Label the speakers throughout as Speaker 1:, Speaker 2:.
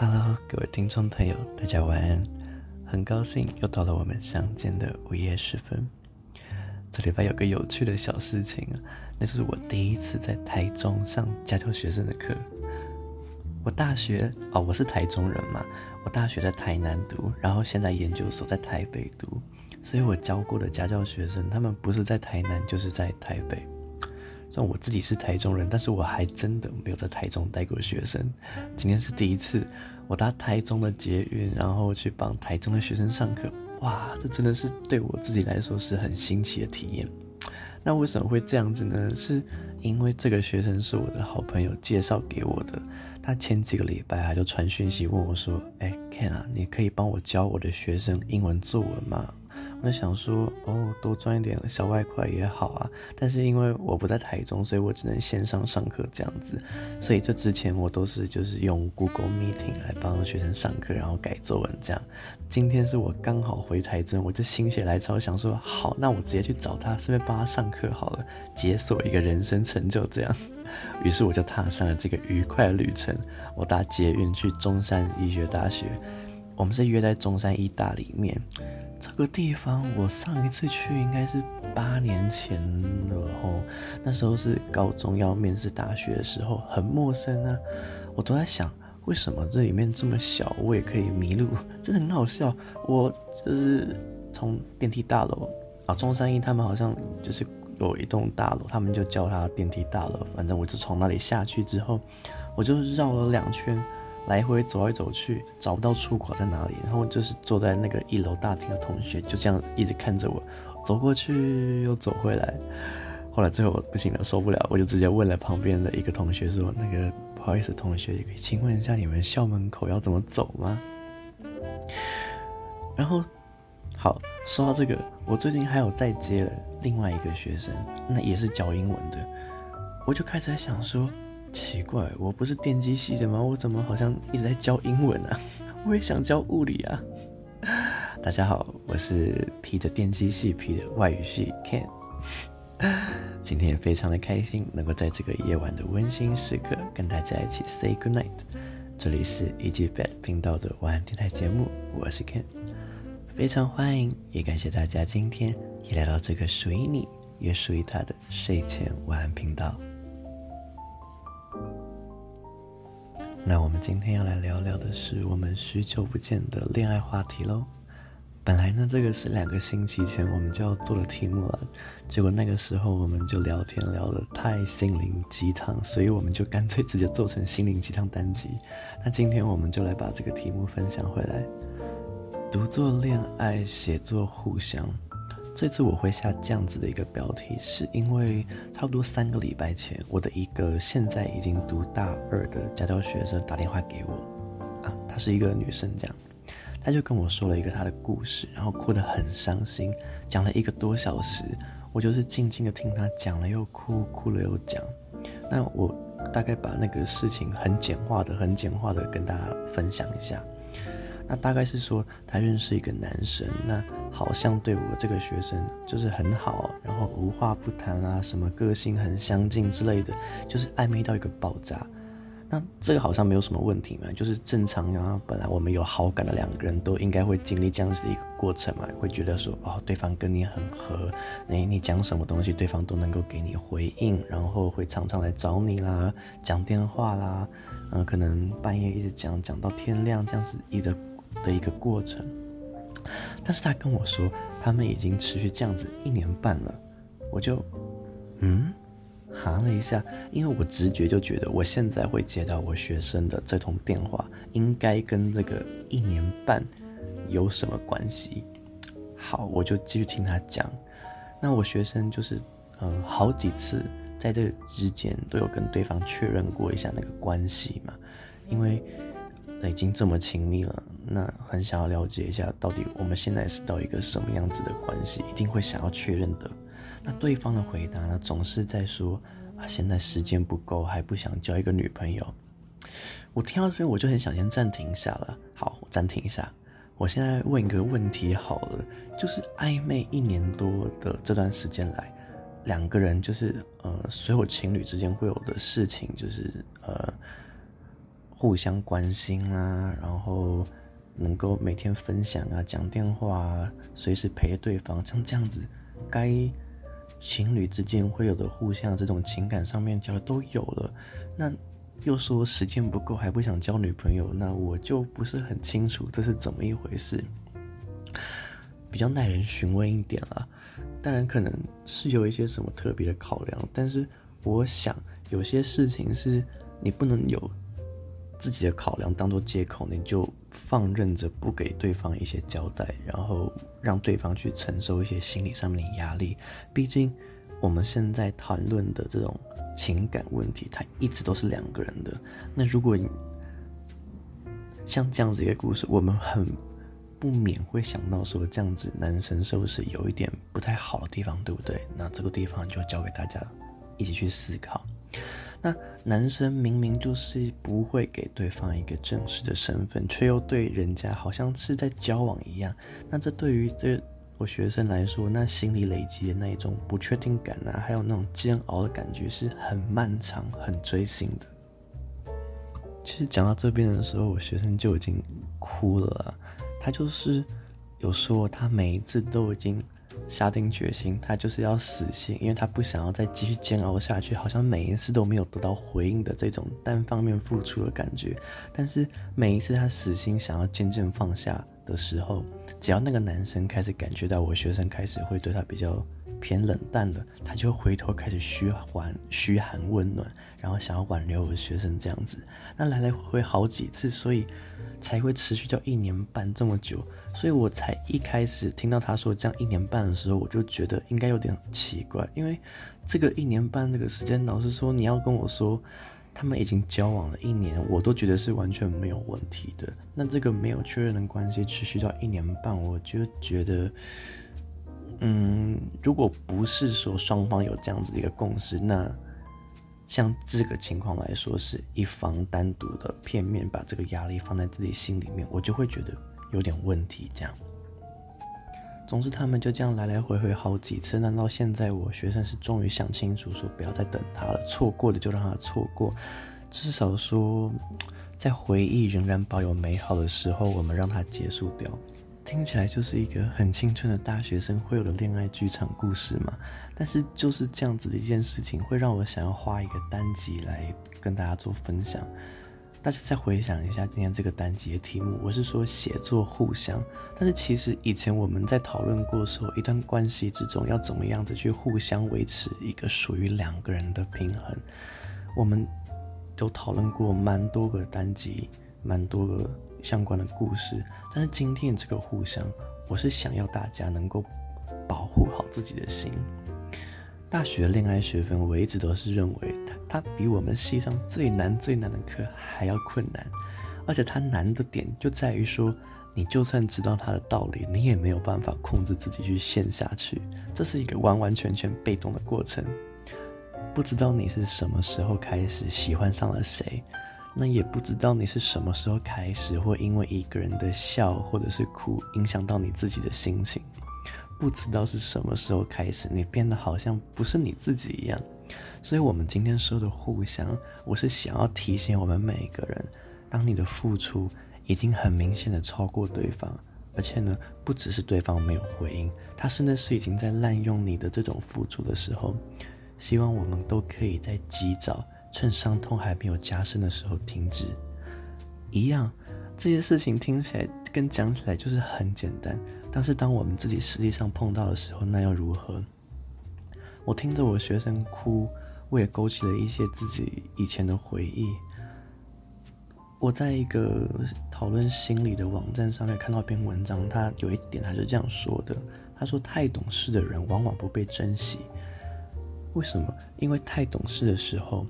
Speaker 1: Hello，各位听众朋友，大家晚安。很高兴又到了我们相见的午夜时分。这礼拜有个有趣的小事情，那就是我第一次在台中上家教学生的课。我大学哦，我是台中人嘛，我大学在台南读，然后现在研究所在台北读，所以我教过的家教学生，他们不是在台南，就是在台北。虽然我自己是台中人，但是我还真的没有在台中带过学生。今天是第一次，我搭台中的捷运，然后去帮台中的学生上课。哇，这真的是对我自己来说是很新奇的体验。那为什么会这样子呢？是因为这个学生是我的好朋友介绍给我的。他前几个礼拜他就传讯息问我说：“哎，Ken 啊，你可以帮我教我的学生英文作文吗？”我想说，哦，多赚一点小外快也好啊。但是因为我不在台中，所以我只能线上上课这样子。所以这之前我都是就是用 Google Meeting 来帮学生上课，然后改作文这样。今天是我刚好回台中，我就心血来潮想说，好，那我直接去找他，顺便帮他上课好了，解锁一个人生成就这样。于是我就踏上了这个愉快的旅程。我搭捷运去中山医学大学，我们是约在中山医大里面。这个地方我上一次去应该是八年前了吼，那时候是高中要面试大学的时候，很陌生啊。我都在想，为什么这里面这么小，我也可以迷路，真的很好笑。我就是从电梯大楼啊，中山一他们好像就是有一栋大楼，他们就叫它电梯大楼。反正我就从那里下去之后，我就绕了两圈。来回走来走去，找不到出口在哪里，然后就是坐在那个一楼大厅的同学就这样一直看着我，走过去又走回来。后来最后我不行了，受不了，我就直接问了旁边的一个同学说：“那个不好意思，同学，请问一下你们校门口要怎么走吗？”然后，好，说到这个，我最近还有再接了另外一个学生，那也是教英文的，我就开始在想说。奇怪，我不是电机系的吗？我怎么好像一直在教英文啊？我也想教物理啊！大家好，我是披着电机系皮的外语系 Ken。今天也非常的开心，能够在这个夜晚的温馨时刻跟大家一起 say good night。这里是 EG Fat 频道的晚安电台节目，我是 Ken，非常欢迎，也感谢大家今天也来到这个属于你，也属于他的睡前晚安频道。那我们今天要来聊聊的是我们许久不见的恋爱话题喽。本来呢，这个是两个星期前我们就要做的题目了，结果那个时候我们就聊天聊得太心灵鸡汤，所以我们就干脆直接做成心灵鸡汤单集。那今天我们就来把这个题目分享回来，读作恋爱，写作互相。这次我会下这样子的一个标题，是因为差不多三个礼拜前，我的一个现在已经读大二的家教学生打电话给我，啊，她是一个女生，这样，她就跟我说了一个她的故事，然后哭得很伤心，讲了一个多小时，我就是静静的听她讲了又哭，哭了又讲，那我大概把那个事情很简化的、很简化的跟大家分享一下。那大概是说，她认识一个男生，那好像对我这个学生就是很好，然后无话不谈啊，什么个性很相近之类的，就是暧昧到一个爆炸。那这个好像没有什么问题嘛，就是正常啊。本来我们有好感的两个人都应该会经历这样子的一个过程嘛，会觉得说哦，对方跟你很合，你你讲什么东西，对方都能够给你回应，然后会常常来找你啦，讲电话啦，嗯、可能半夜一直讲讲到天亮，这样子一直。的一个过程，但是他跟我说，他们已经持续这样子一年半了，我就，嗯，哈了一下，因为我直觉就觉得，我现在会接到我学生的这通电话，应该跟这个一年半有什么关系？好，我就继续听他讲。那我学生就是，嗯，好几次在这之间都有跟对方确认过一下那个关系嘛，因为。已经这么亲密了，那很想要了解一下，到底我们现在是到一个什么样子的关系，一定会想要确认的。那对方的回答呢，总是在说啊，现在时间不够，还不想交一个女朋友。我听到这边，我就很想先暂停一下了。好，我暂停一下。我现在问一个问题好了，就是暧昧一年多的这段时间来，两个人就是呃，所有情侣之间会有的事情，就是呃。互相关心啊，然后能够每天分享啊，讲电话啊，随时陪对方，像这样子，该情侣之间会有的互相这种情感上面交流都有了，那又说时间不够还不想交女朋友，那我就不是很清楚这是怎么一回事，比较耐人寻味一点啊。当然可能是有一些什么特别的考量，但是我想有些事情是你不能有。自己的考量当做借口，你就放任着不给对方一些交代，然后让对方去承受一些心理上面的压力。毕竟我们现在谈论的这种情感问题，它一直都是两个人的。那如果像这样子一个故事，我们很不免会想到说，这样子男生是不是有一点不太好的地方，对不对？那这个地方就交给大家一起去思考。那男生明明就是不会给对方一个正式的身份，却又对人家好像是在交往一样。那这对于这我学生来说，那心里累积的那一种不确定感啊，还有那种煎熬的感觉是很漫长、很锥心的。其实讲到这边的时候，我学生就已经哭了。他就是有说，他每一次都已经。下定决心，他就是要死心，因为他不想要再继续煎熬下去，好像每一次都没有得到回应的这种单方面付出的感觉。但是每一次他死心想要渐渐放下的时候，只要那个男生开始感觉到我学生开始会对他比较偏冷淡了，他就回头开始嘘寒嘘寒问暖，然后想要挽留我的学生这样子。那来来回回好几次，所以才会持续到一年半这么久。所以我才一开始听到他说这样一年半的时候，我就觉得应该有点奇怪，因为这个一年半这个时间，老实说你要跟我说他们已经交往了一年，我都觉得是完全没有问题的。那这个没有确认的关系持续到一年半，我就觉得，嗯，如果不是说双方有这样子的一个共识，那像这个情况来说，是一方单独的片面把这个压力放在自己心里面，我就会觉得。有点问题，这样。总之，他们就这样来来回回好几次。难道现在我学生是终于想清楚，说不要再等他了，错过的就让他错过。至少说，在回忆仍然保有美好的时候，我们让它结束掉。听起来就是一个很青春的大学生会有的恋爱剧场故事嘛。但是就是这样子的一件事情，会让我想要花一个单集来跟大家做分享。大家再回想一下今天这个单集的题目，我是说写作互相。但是其实以前我们在讨论过说，一段关系之中要怎么样子去互相维持一个属于两个人的平衡，我们都讨论过蛮多个单集，蛮多个相关的故事。但是今天这个互相，我是想要大家能够保护好自己的心。大学恋爱学分，我一直都是认为它，它比我们系上最难最难的课还要困难，而且它难的点就在于说，你就算知道它的道理，你也没有办法控制自己去陷下去，这是一个完完全全被动的过程。不知道你是什么时候开始喜欢上了谁，那也不知道你是什么时候开始会因为一个人的笑或者是哭，影响到你自己的心情。不知道是什么时候开始，你变得好像不是你自己一样。所以，我们今天说的互相，我是想要提醒我们每一个人：当你的付出已经很明显的超过对方，而且呢，不只是对方没有回应，他甚至是已经在滥用你的这种付出的时候，希望我们都可以在及早，趁伤痛还没有加深的时候停止。一样，这些事情听起来跟讲起来就是很简单。但是当我们自己实际上碰到的时候，那又如何？我听着我学生哭，我也勾起了一些自己以前的回忆。我在一个讨论心理的网站上面看到一篇文章，他有一点他是这样说的：他说，太懂事的人往往不被珍惜。为什么？因为太懂事的时候。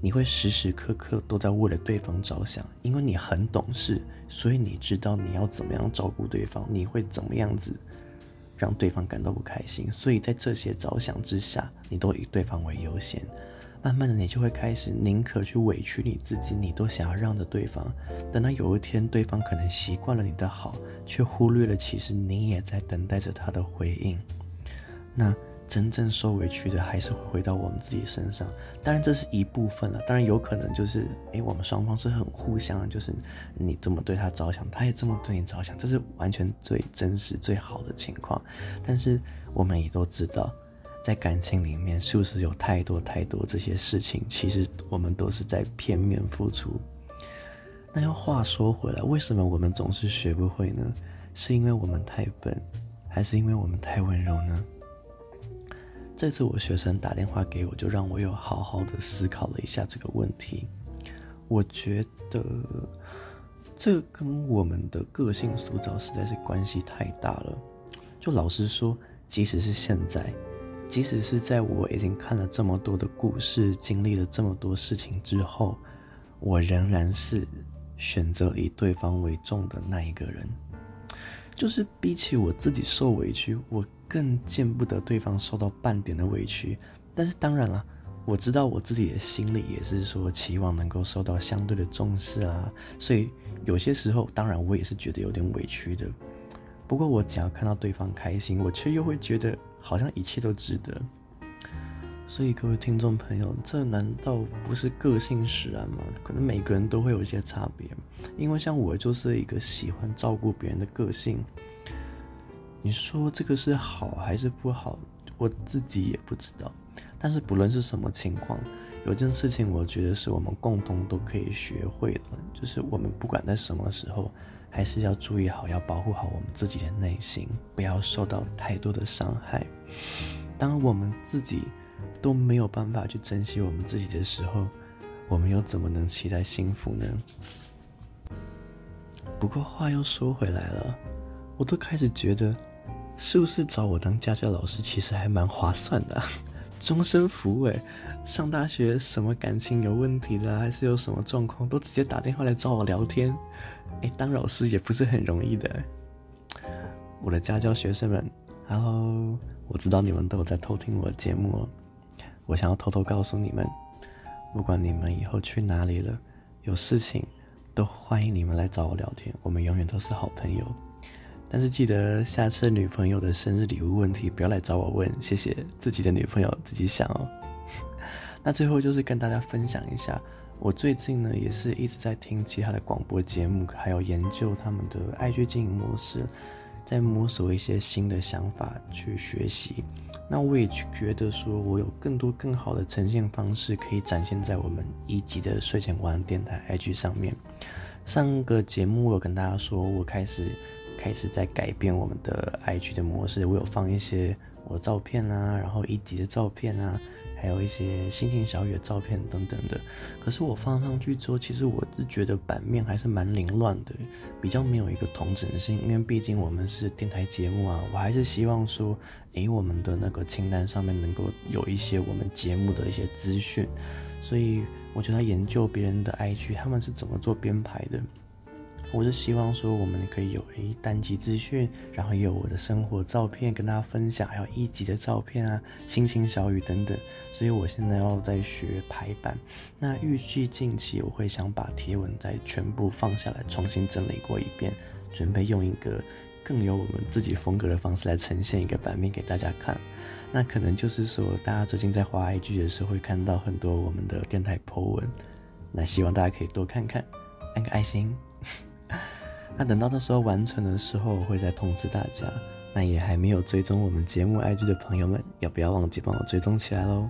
Speaker 1: 你会时时刻刻都在为了对方着想，因为你很懂事，所以你知道你要怎么样照顾对方，你会怎么样子让对方感到不开心，所以在这些着想之下，你都以对方为优先。慢慢的，你就会开始宁可去委屈你自己，你都想要让着对方。等到有一天，对方可能习惯了你的好，却忽略了其实你也在等待着他的回应。那真正受委屈的还是会回到我们自己身上。当然这是一部分了，当然有可能就是，诶，我们双方是很互相，就是你这么对他着想，他也这么对你着想，这是完全最真实、最好的情况。但是我们也都知道，在感情里面，是不是有太多太多这些事情，其实我们都是在片面付出。那要话说回来，为什么我们总是学不会呢？是因为我们太笨，还是因为我们太温柔呢？这次我学生打电话给我，就让我又好好的思考了一下这个问题。我觉得这跟我们的个性塑造实在是关系太大了。就老实说，即使是现在，即使是在我已经看了这么多的故事，经历了这么多事情之后，我仍然是选择以对方为重的那一个人。就是比起我自己受委屈，我更见不得对方受到半点的委屈。但是当然了，我知道我自己的心里也是说期望能够受到相对的重视啊。所以有些时候，当然我也是觉得有点委屈的。不过我只要看到对方开心，我却又会觉得好像一切都值得。所以各位听众朋友，这难道不是个性使然吗？可能每个人都会有一些差别，因为像我就是一个喜欢照顾别人的个性。你说这个是好还是不好？我自己也不知道。但是不论是什么情况，有件事情我觉得是我们共同都可以学会的，就是我们不管在什么时候，还是要注意好，要保护好我们自己的内心，不要受到太多的伤害。当我们自己。都没有办法去珍惜我们自己的时候，我们又怎么能期待幸福呢？不过话又说回来了，我都开始觉得，是不是找我当家教老师其实还蛮划算的？终身服务，上大学什么感情有问题的，还是有什么状况，都直接打电话来找我聊天。哎，当老师也不是很容易的。我的家教学生们，Hello，我知道你们都有在偷听我的节目哦。我想要偷偷告诉你们，不管你们以后去哪里了，有事情都欢迎你们来找我聊天，我们永远都是好朋友。但是记得下次女朋友的生日礼物问题不要来找我问，谢谢，自己的女朋友自己想哦。那最后就是跟大家分享一下，我最近呢也是一直在听其他的广播节目，还有研究他们的 IG 经营模式，在摸索一些新的想法去学习。那我也觉得说，我有更多更好的呈现方式可以展现在我们一级的睡前晚安电台 IG 上面。上个节目我有跟大家说，我开始开始在改变我们的 IG 的模式，我有放一些我的照片啊，然后一集的照片啊。还有一些心情小雨的照片等等的，可是我放上去之后，其实我是觉得版面还是蛮凌乱的，比较没有一个同整性。因为毕竟我们是电台节目啊，我还是希望说，诶，我们的那个清单上面能够有一些我们节目的一些资讯。所以我就在研究别人的 IG，他们是怎么做编排的。我是希望说，我们可以有诶单集资讯，然后也有我的生活照片跟大家分享，还有一集的照片啊，心情小语等等。所以我现在要在学排版，那预计近期我会想把贴文再全部放下来，重新整理过一遍，准备用一个更有我们自己风格的方式来呈现一个版面给大家看。那可能就是说，大家最近在滑 IG 的时候会看到很多我们的电台 po 文，那希望大家可以多看看，按个爱心。那等到那时候完成的时候，我会再通知大家。那也还没有追踪我们节目 IG 的朋友们，要不要忘记帮我追踪起来喽？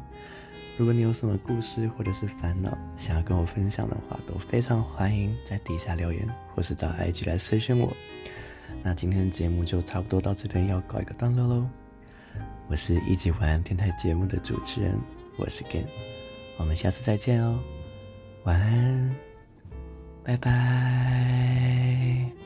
Speaker 1: 如果你有什么故事或者是烦恼想要跟我分享的话，都非常欢迎在底下留言，或是到 IG 来私讯我。那今天的节目就差不多到这边要告一个段落喽。我是一级晚安电台节目的主持人，我是 Gen，我们下次再见哦，晚安。拜拜。